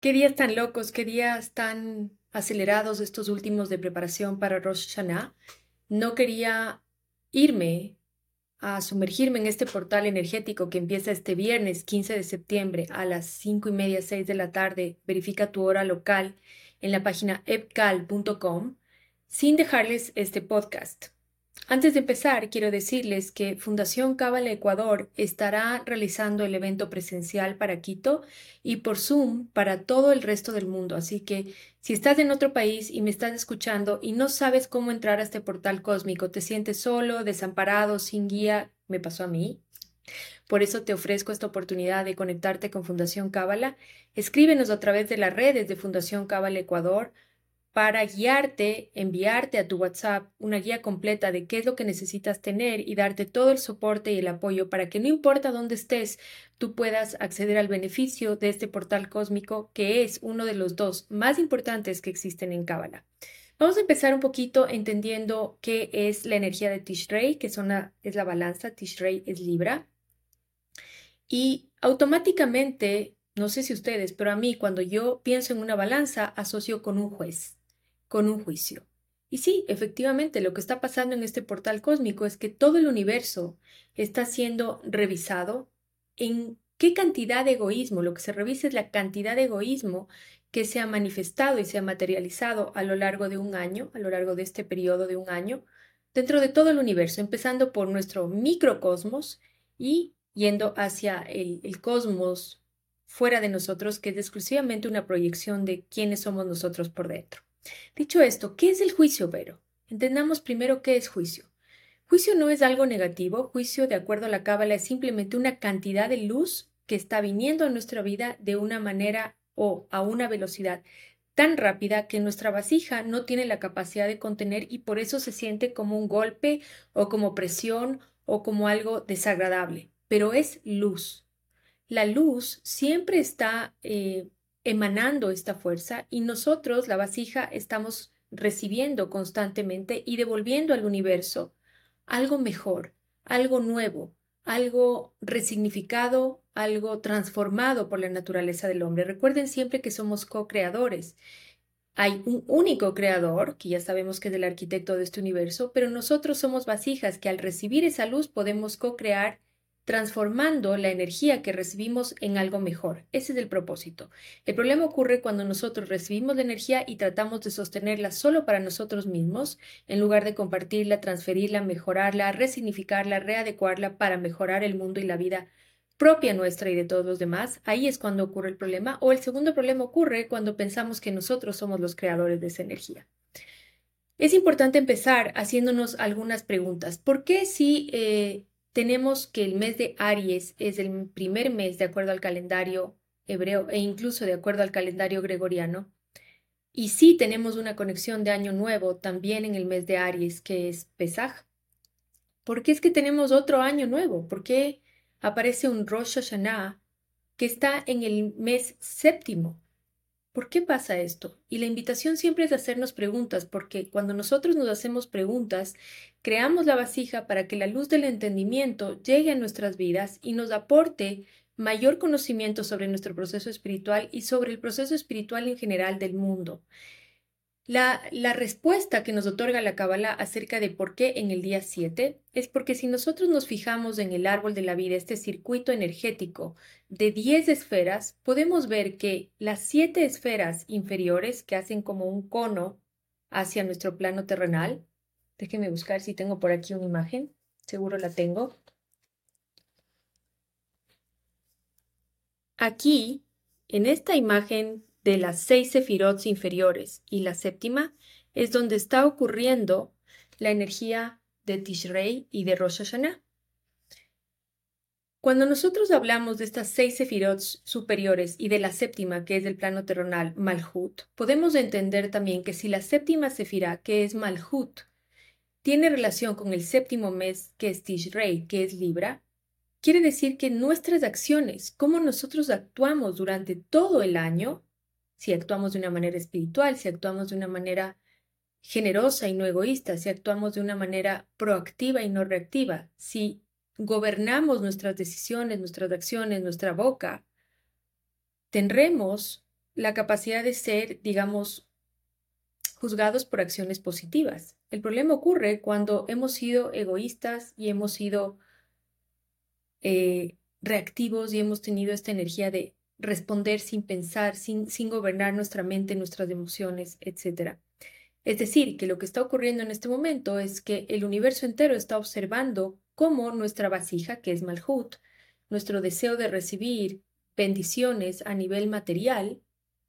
Qué días tan locos, qué días tan acelerados estos últimos de preparación para Rosh Hashanah. No quería irme a sumergirme en este portal energético que empieza este viernes 15 de septiembre a las 5 y media, 6 de la tarde. Verifica tu hora local en la página epcal.com sin dejarles este podcast. Antes de empezar, quiero decirles que Fundación Cábala Ecuador estará realizando el evento presencial para Quito y por Zoom para todo el resto del mundo. Así que si estás en otro país y me estás escuchando y no sabes cómo entrar a este portal cósmico, te sientes solo, desamparado, sin guía, me pasó a mí. Por eso te ofrezco esta oportunidad de conectarte con Fundación Cábala. Escríbenos a través de las redes de Fundación Cábala Ecuador para guiarte, enviarte a tu WhatsApp una guía completa de qué es lo que necesitas tener y darte todo el soporte y el apoyo para que no importa dónde estés, tú puedas acceder al beneficio de este portal cósmico que es uno de los dos más importantes que existen en Cábala. Vamos a empezar un poquito entendiendo qué es la energía de Tishrei, que es, es la balanza, Tishrei es Libra. Y automáticamente, no sé si ustedes, pero a mí cuando yo pienso en una balanza, asocio con un juez con un juicio. Y sí, efectivamente, lo que está pasando en este portal cósmico es que todo el universo está siendo revisado en qué cantidad de egoísmo, lo que se revisa es la cantidad de egoísmo que se ha manifestado y se ha materializado a lo largo de un año, a lo largo de este periodo de un año, dentro de todo el universo, empezando por nuestro microcosmos y yendo hacia el, el cosmos fuera de nosotros, que es exclusivamente una proyección de quiénes somos nosotros por dentro. Dicho esto, ¿qué es el juicio, Vero? Entendamos primero qué es juicio. Juicio no es algo negativo, juicio, de acuerdo a la cábala, es simplemente una cantidad de luz que está viniendo a nuestra vida de una manera o a una velocidad tan rápida que nuestra vasija no tiene la capacidad de contener y por eso se siente como un golpe o como presión o como algo desagradable. Pero es luz. La luz siempre está eh, emanando esta fuerza y nosotros, la vasija, estamos recibiendo constantemente y devolviendo al universo algo mejor, algo nuevo, algo resignificado, algo transformado por la naturaleza del hombre. Recuerden siempre que somos co-creadores. Hay un único creador, que ya sabemos que es el arquitecto de este universo, pero nosotros somos vasijas que al recibir esa luz podemos co-crear transformando la energía que recibimos en algo mejor. Ese es el propósito. El problema ocurre cuando nosotros recibimos la energía y tratamos de sostenerla solo para nosotros mismos, en lugar de compartirla, transferirla, mejorarla, resignificarla, readecuarla para mejorar el mundo y la vida propia nuestra y de todos los demás. Ahí es cuando ocurre el problema. O el segundo problema ocurre cuando pensamos que nosotros somos los creadores de esa energía. Es importante empezar haciéndonos algunas preguntas. ¿Por qué si eh, tenemos que el mes de Aries es el primer mes de acuerdo al calendario hebreo e incluso de acuerdo al calendario gregoriano. Y sí tenemos una conexión de año nuevo también en el mes de Aries, que es Pesaj. ¿Por qué es que tenemos otro año nuevo? ¿Por qué aparece un Rosh Hashanah que está en el mes séptimo? ¿Por qué pasa esto? Y la invitación siempre es hacernos preguntas, porque cuando nosotros nos hacemos preguntas, creamos la vasija para que la luz del entendimiento llegue a nuestras vidas y nos aporte mayor conocimiento sobre nuestro proceso espiritual y sobre el proceso espiritual en general del mundo. La, respuesta que nos otorga la Kabbalah acerca de por qué en el día 7 es porque si nosotros nos fijamos en el árbol de la vida, este circuito energético de 10 esferas, podemos ver que las 7 esferas inferiores que hacen como un cono hacia nuestro plano terrenal, déjenme buscar si tengo por aquí una imagen, seguro la tengo. Aquí, en esta imagen de las seis sefirots inferiores y la séptima es donde está ocurriendo la energía de Tishrei y de Rosh Hashanah. Cuando nosotros hablamos de estas seis sefirots superiores y de la séptima, que es del plano terrenal, Malhut, podemos entender también que si la séptima sefira, que es Malhut, tiene relación con el séptimo mes, que es Tishrei, que es Libra, quiere decir que nuestras acciones, cómo nosotros actuamos durante todo el año, si actuamos de una manera espiritual, si actuamos de una manera generosa y no egoísta, si actuamos de una manera proactiva y no reactiva, si gobernamos nuestras decisiones, nuestras acciones, nuestra boca, tendremos la capacidad de ser, digamos, juzgados por acciones positivas. El problema ocurre cuando hemos sido egoístas y hemos sido eh, reactivos y hemos tenido esta energía de responder sin pensar, sin, sin gobernar nuestra mente, nuestras emociones, etc. Es decir, que lo que está ocurriendo en este momento es que el universo entero está observando cómo nuestra vasija, que es Malhut, nuestro deseo de recibir bendiciones a nivel material,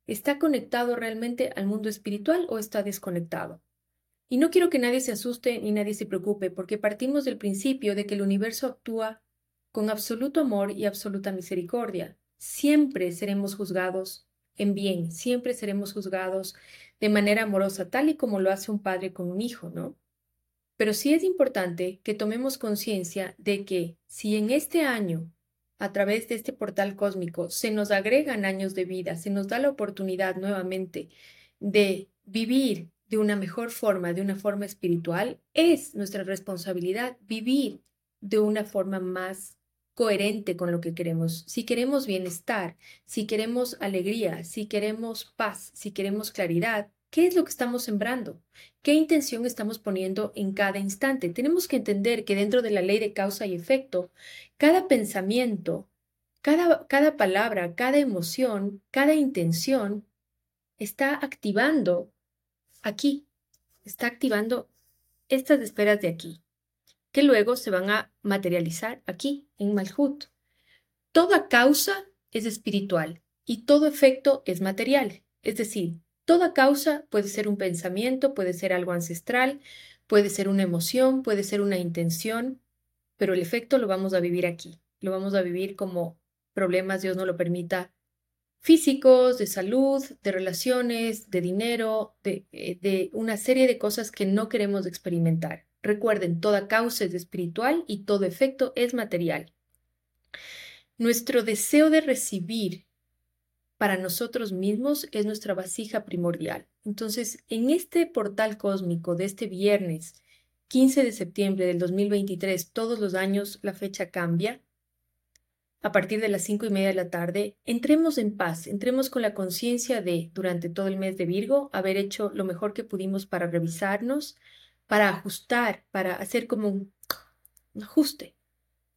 está conectado realmente al mundo espiritual o está desconectado. Y no quiero que nadie se asuste ni nadie se preocupe, porque partimos del principio de que el universo actúa con absoluto amor y absoluta misericordia. Siempre seremos juzgados en bien, siempre seremos juzgados de manera amorosa, tal y como lo hace un padre con un hijo, ¿no? Pero sí es importante que tomemos conciencia de que si en este año, a través de este portal cósmico, se nos agregan años de vida, se nos da la oportunidad nuevamente de vivir de una mejor forma, de una forma espiritual, es nuestra responsabilidad vivir de una forma más coherente con lo que queremos. Si queremos bienestar, si queremos alegría, si queremos paz, si queremos claridad, ¿qué es lo que estamos sembrando? ¿Qué intención estamos poniendo en cada instante? Tenemos que entender que dentro de la ley de causa y efecto, cada pensamiento, cada, cada palabra, cada emoción, cada intención está activando aquí, está activando estas esferas de aquí que luego se van a materializar aquí, en Malhut. Toda causa es espiritual y todo efecto es material. Es decir, toda causa puede ser un pensamiento, puede ser algo ancestral, puede ser una emoción, puede ser una intención, pero el efecto lo vamos a vivir aquí. Lo vamos a vivir como problemas, Dios no lo permita, físicos, de salud, de relaciones, de dinero, de, eh, de una serie de cosas que no queremos experimentar. Recuerden, toda causa es espiritual y todo efecto es material. Nuestro deseo de recibir para nosotros mismos es nuestra vasija primordial. Entonces, en este portal cósmico de este viernes 15 de septiembre del 2023, todos los años la fecha cambia. A partir de las cinco y media de la tarde, entremos en paz, entremos con la conciencia de, durante todo el mes de Virgo, haber hecho lo mejor que pudimos para revisarnos, para ajustar, para hacer como un, ajuste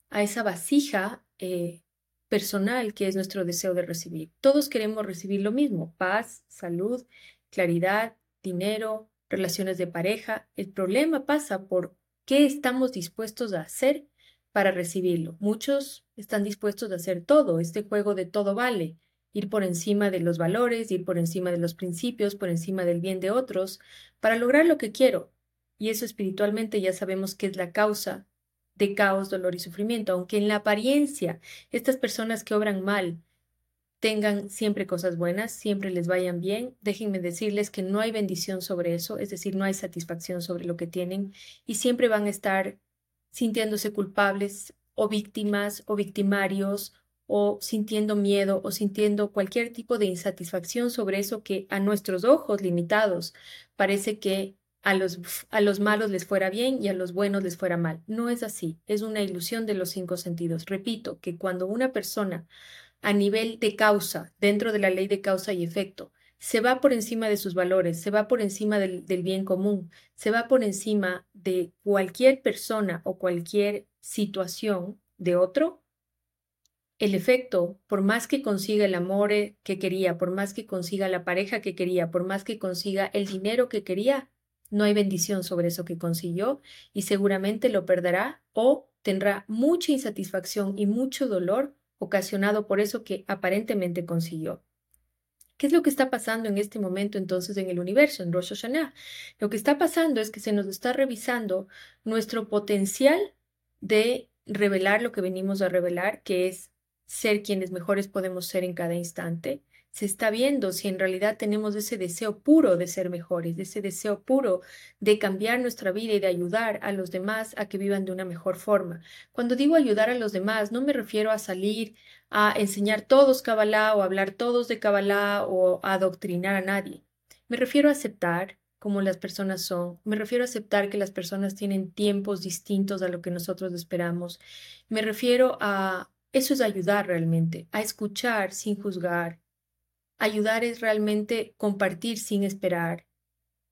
a esa vasija eh, personal que es nuestro deseo de recibir. Todos queremos recibir lo mismo, paz, salud, claridad, dinero, relaciones de pareja. El problema pasa por qué estamos dispuestos a hacer para recibirlo. Muchos están dispuestos a hacer todo, este juego de todo vale, ir por encima de los valores, ir por encima de los principios, por encima del bien de otros, para lograr lo que quiero. Y eso espiritualmente ya sabemos que es la causa de caos, dolor y sufrimiento, aunque en la apariencia estas personas que obran mal tengan siempre cosas buenas, siempre les vayan bien, déjenme decirles que no hay bendición sobre eso, es decir, no hay satisfacción sobre lo que tienen y siempre van a estar sintiéndose culpables o víctimas o victimarios o sintiendo miedo o sintiendo cualquier tipo de insatisfacción sobre eso que a nuestros ojos limitados parece que a los, a los malos les fuera bien y a los buenos les fuera mal. No es así, es una ilusión de los cinco sentidos. Repito que cuando una persona a nivel de causa, dentro de la ley de causa y efecto, se va por encima de sus valores, se va por encima del, del bien común, se va por encima de cualquier persona o cualquier situación de otro, el efecto, por más que consiga el amor eh, que quería, por más que consiga la pareja que quería, por más que consiga el dinero que quería, no hay bendición sobre eso que consiguió y seguramente lo perderá o tendrá mucha insatisfacción y mucho dolor ocasionado por eso que aparentemente consiguió. ¿Qué es lo que está pasando en este momento entonces en el universo, en Rosh Hashanah? Lo que está pasando es que se nos está revisando nuestro potencial de revelar lo que venimos a revelar, que es ser quienes mejores podemos ser en cada instante, se está viendo si en realidad tenemos ese deseo puro de ser mejores, ese deseo puro de cambiar nuestra vida y de ayudar a los demás a que vivan de una mejor forma. Cuando digo ayudar a los demás, no me refiero a salir a enseñar todos Kabbalah o hablar todos de Kabbalah o a adoctrinar a nadie. Me refiero a aceptar como las personas son. Me refiero a aceptar que las personas tienen tiempos distintos a lo que nosotros esperamos. Me refiero a eso es ayudar realmente, a escuchar sin juzgar, Ayudar es realmente compartir sin esperar,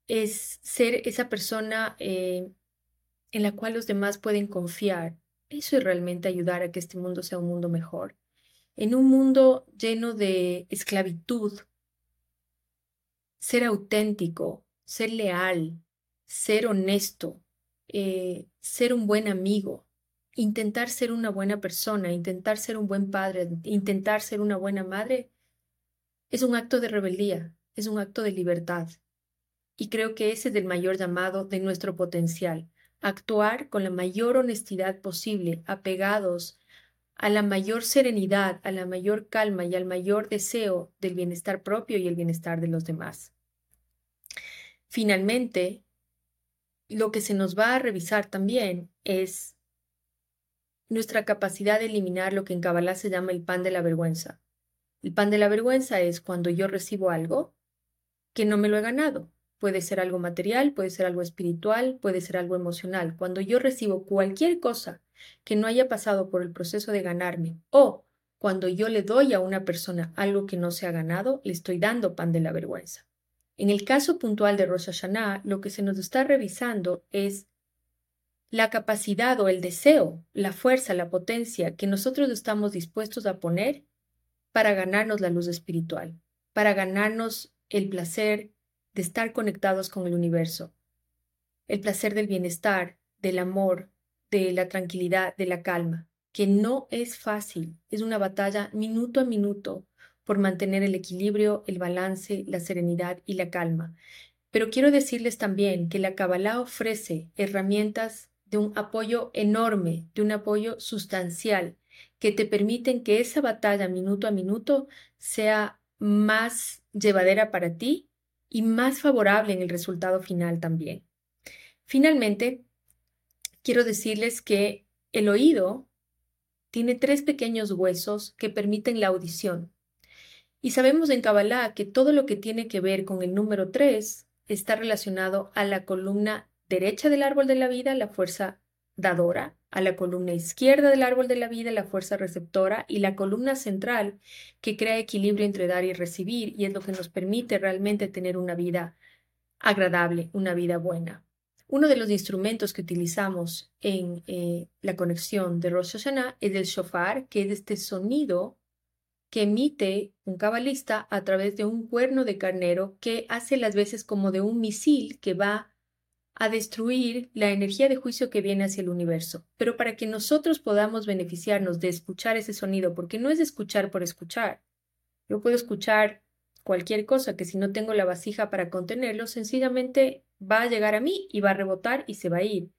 es ser esa persona eh, en la cual los demás pueden confiar. Eso es realmente ayudar a que este mundo sea un mundo mejor. En un mundo lleno de esclavitud, ser auténtico, ser leal, ser honesto, eh, ser un buen amigo, intentar ser una buena persona, intentar ser un buen padre, intentar ser una buena madre, es un acto de rebeldía, es un acto de libertad. Y creo que ese es el mayor llamado de nuestro potencial, actuar con la mayor honestidad posible, apegados a la mayor serenidad, a la mayor calma y al mayor deseo del bienestar propio y el bienestar de los demás. Finalmente, lo que se nos va a revisar también es nuestra capacidad de eliminar lo que en Kabbalah se llama el pan de la vergüenza. El pan de la vergüenza es cuando yo recibo algo que no me lo he ganado. Puede ser algo material, puede ser algo espiritual, puede ser algo emocional. Cuando yo recibo cualquier cosa que no haya pasado por el proceso de ganarme o cuando yo le doy a una persona algo que no se ha ganado, le estoy dando pan de la vergüenza. En el caso puntual de Rosh Hashanah, lo que se nos está revisando es la capacidad o el deseo, la fuerza, la potencia que nosotros estamos dispuestos a poner para ganarnos la luz espiritual, para ganarnos el placer de estar conectados con el universo, el placer del bienestar, del amor, de la tranquilidad, de la calma, que no es fácil, es una batalla minuto a minuto por mantener el equilibrio, el balance, la serenidad y la calma. Pero quiero decirles también que la Kabbalah ofrece herramientas de un apoyo enorme, de un apoyo sustancial, que te permiten que esa batalla minuto a minuto sea más llevadera para ti y más favorable en el resultado final también. Finalmente, quiero decirles que el oído tiene tres pequeños huesos que permiten la audición. Y sabemos en Kabbalah que todo lo que tiene que ver con el número 3 está relacionado a la columna derecha del árbol de la vida, la fuerza dadora, a la columna izquierda del árbol de la vida, la fuerza receptora, y la columna central, que crea equilibrio entre dar y recibir, y es lo que nos permite realmente tener una vida agradable, una vida buena. Uno de los instrumentos que utilizamos en eh, la conexión de Rosh Hashanah es el shofar, que es este sonido que emite un cabalista a través de un cuerno de carnero que hace las veces como de un misil que va a destruir la energía de juicio que viene hacia el universo. Pero para que nosotros podamos beneficiarnos de escuchar ese sonido, porque no es escuchar por escuchar. Yo puedo escuchar cualquier cosa que si no tengo la vasija para contenerlo, sencillamente va a llegar a mí y va a rebotar y se va a ir.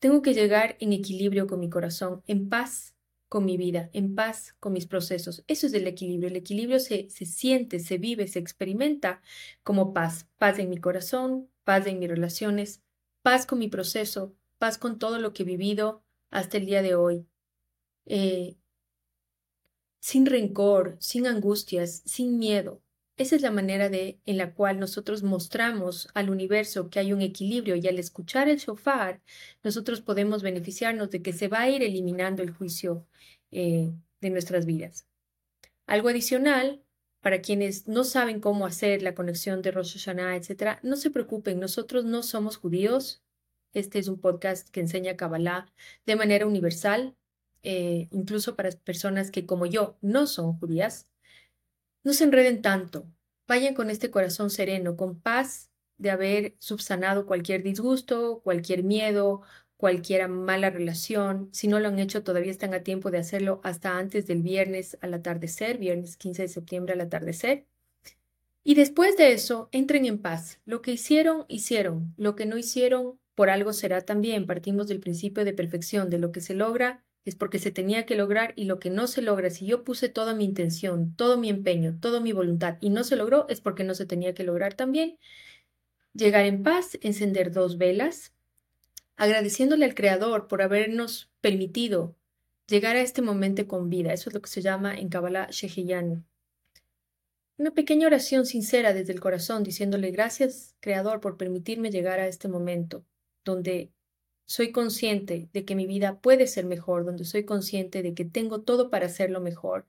Tengo que llegar en equilibrio con mi corazón, en paz con mi vida, en paz con mis procesos. Eso es el equilibrio. El equilibrio se, se siente, se vive, se experimenta como paz. Paz en mi corazón, paz en mis relaciones, paz con mi proceso, paz con todo lo que he vivido hasta el día de hoy. Eh, sin rencor, sin angustias, sin miedo. Esa es la manera de, en la cual nosotros mostramos al universo que hay un equilibrio y al escuchar el shofar, nosotros podemos beneficiarnos de que se va a ir eliminando el juicio eh, de nuestras vidas. Algo adicional, para quienes no saben cómo hacer la conexión de Rosh Hashanah, etc., no se preocupen, nosotros no somos judíos. Este es un podcast que enseña Kabbalah de manera universal, eh, incluso para personas que como yo no son judías. No se enreden tanto. Vayan con este corazón sereno, con paz de haber subsanado cualquier disgusto, cualquier miedo, cualquier mala relación. Si no lo han hecho, todavía están a tiempo de hacerlo hasta antes del viernes al atardecer, viernes 15 de septiembre al atardecer. Y después de eso, entren en paz. Lo que hicieron, hicieron. Lo que no hicieron, por algo será también. Partimos del principio de perfección. De lo que se logra, es porque se tenía que lograr y lo que no se logra, si yo puse toda mi intención, todo mi empeño, toda mi voluntad y no se logró, es porque no se tenía que lograr también. Llegar en paz, encender dos velas, agradeciéndole al Creador por habernos permitido llegar a este momento con vida. Eso es lo que se llama en Kabbalah Shehiyan. Una pequeña oración sincera desde el corazón, diciéndole gracias, Creador, por permitirme llegar a este momento, donde soy consciente de que mi vida puede ser mejor, donde soy consciente de que tengo todo para hacerlo mejor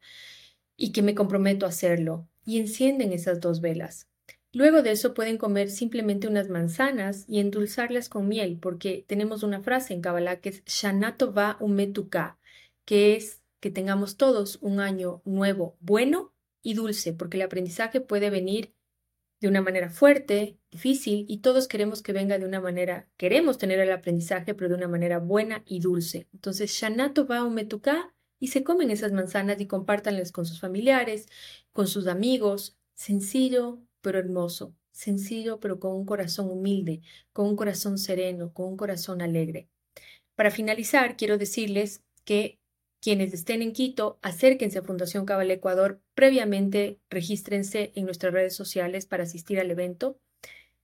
y que me comprometo a hacerlo. y encienden esas dos velas. Luego de eso pueden comer simplemente unas manzanas y endulzarlas con miel, porque tenemos una frase en Kabbalah que es Shanato va umetuka, que es que tengamos todos un año nuevo, bueno y dulce, porque el aprendizaje puede venir de una manera fuerte, difícil, y todos queremos que venga de una manera, queremos tener el aprendizaje, pero de una manera buena y dulce. Entonces, Shanato va umetuka y se comen esas manzanas y compártanlas con sus familiares, con sus amigos. Sencillo, pero hermoso. Sencillo, pero con un corazón humilde, con un corazón sereno, con un corazón alegre. Para finalizar, quiero decirles que quienes estén en Quito, acérquense a Fundación Cabal Ecuador, previamente regístrense en nuestras redes sociales para asistir al evento.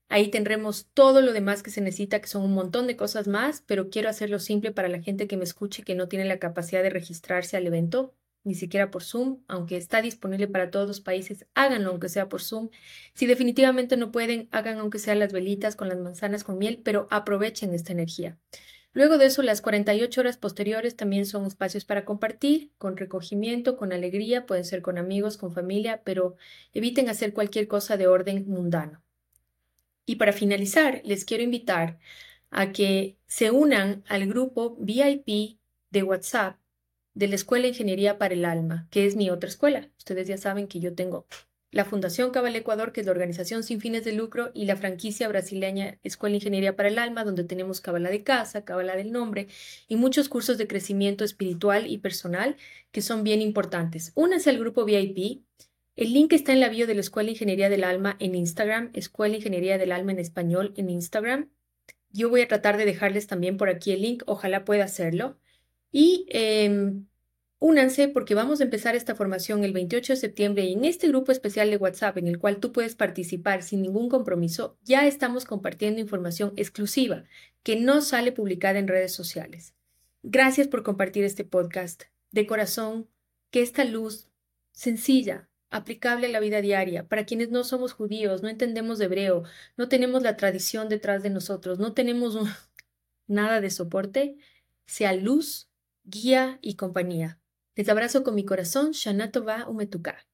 Ahí tendremos todo lo demás que se necesita, que son un montón de cosas más, pero quiero hacerlo simple para la gente que me escuche que no tiene la capacidad de registrarse al evento, ni siquiera por Zoom, aunque está disponible para todos los países, háganlo aunque sea por Zoom. Si definitivamente no pueden, hagan aunque sea las velitas con las manzanas con miel, pero aprovechen esta energía. Luego de eso, las 48 horas posteriores también son espacios para compartir, con recogimiento, con alegría, pueden ser con amigos, con familia, pero eviten hacer cualquier cosa de orden mundano. Y para finalizar, les quiero invitar a que se unan al grupo VIP de WhatsApp de la Escuela de Ingeniería para el Alma, que es mi otra escuela. Ustedes ya saben que yo tengo la Fundación Cabal Ecuador, que es la organización sin fines de lucro, y la franquicia brasileña Escuela de Ingeniería para el Alma, donde tenemos Cabala de Casa, Cabala del Nombre y muchos cursos de crecimiento espiritual y personal que son bien importantes. Únanse al grupo VIP el link está en la bio de la Escuela de Ingeniería del Alma en Instagram, Escuela de Ingeniería del Alma en español en Instagram. Yo voy a tratar de dejarles también por aquí el link, ojalá pueda hacerlo. Y em, únanse porque vamos a empezar esta formación el 28 de septiembre y en este grupo especial de WhatsApp en el cual tú puedes participar sin ningún compromiso, ya estamos compartiendo información exclusiva que no sale publicada en redes sociales. Gracias por compartir este podcast. De corazón, que esta luz sencilla, aplicable a la vida diaria. Para quienes no somos judíos, no entendemos hebreo, no tenemos la tradición detrás de nosotros, no tenemos nada de soporte, sea luz, guía y compañía. Les abrazo con mi corazón, Shana Tova Umetuka.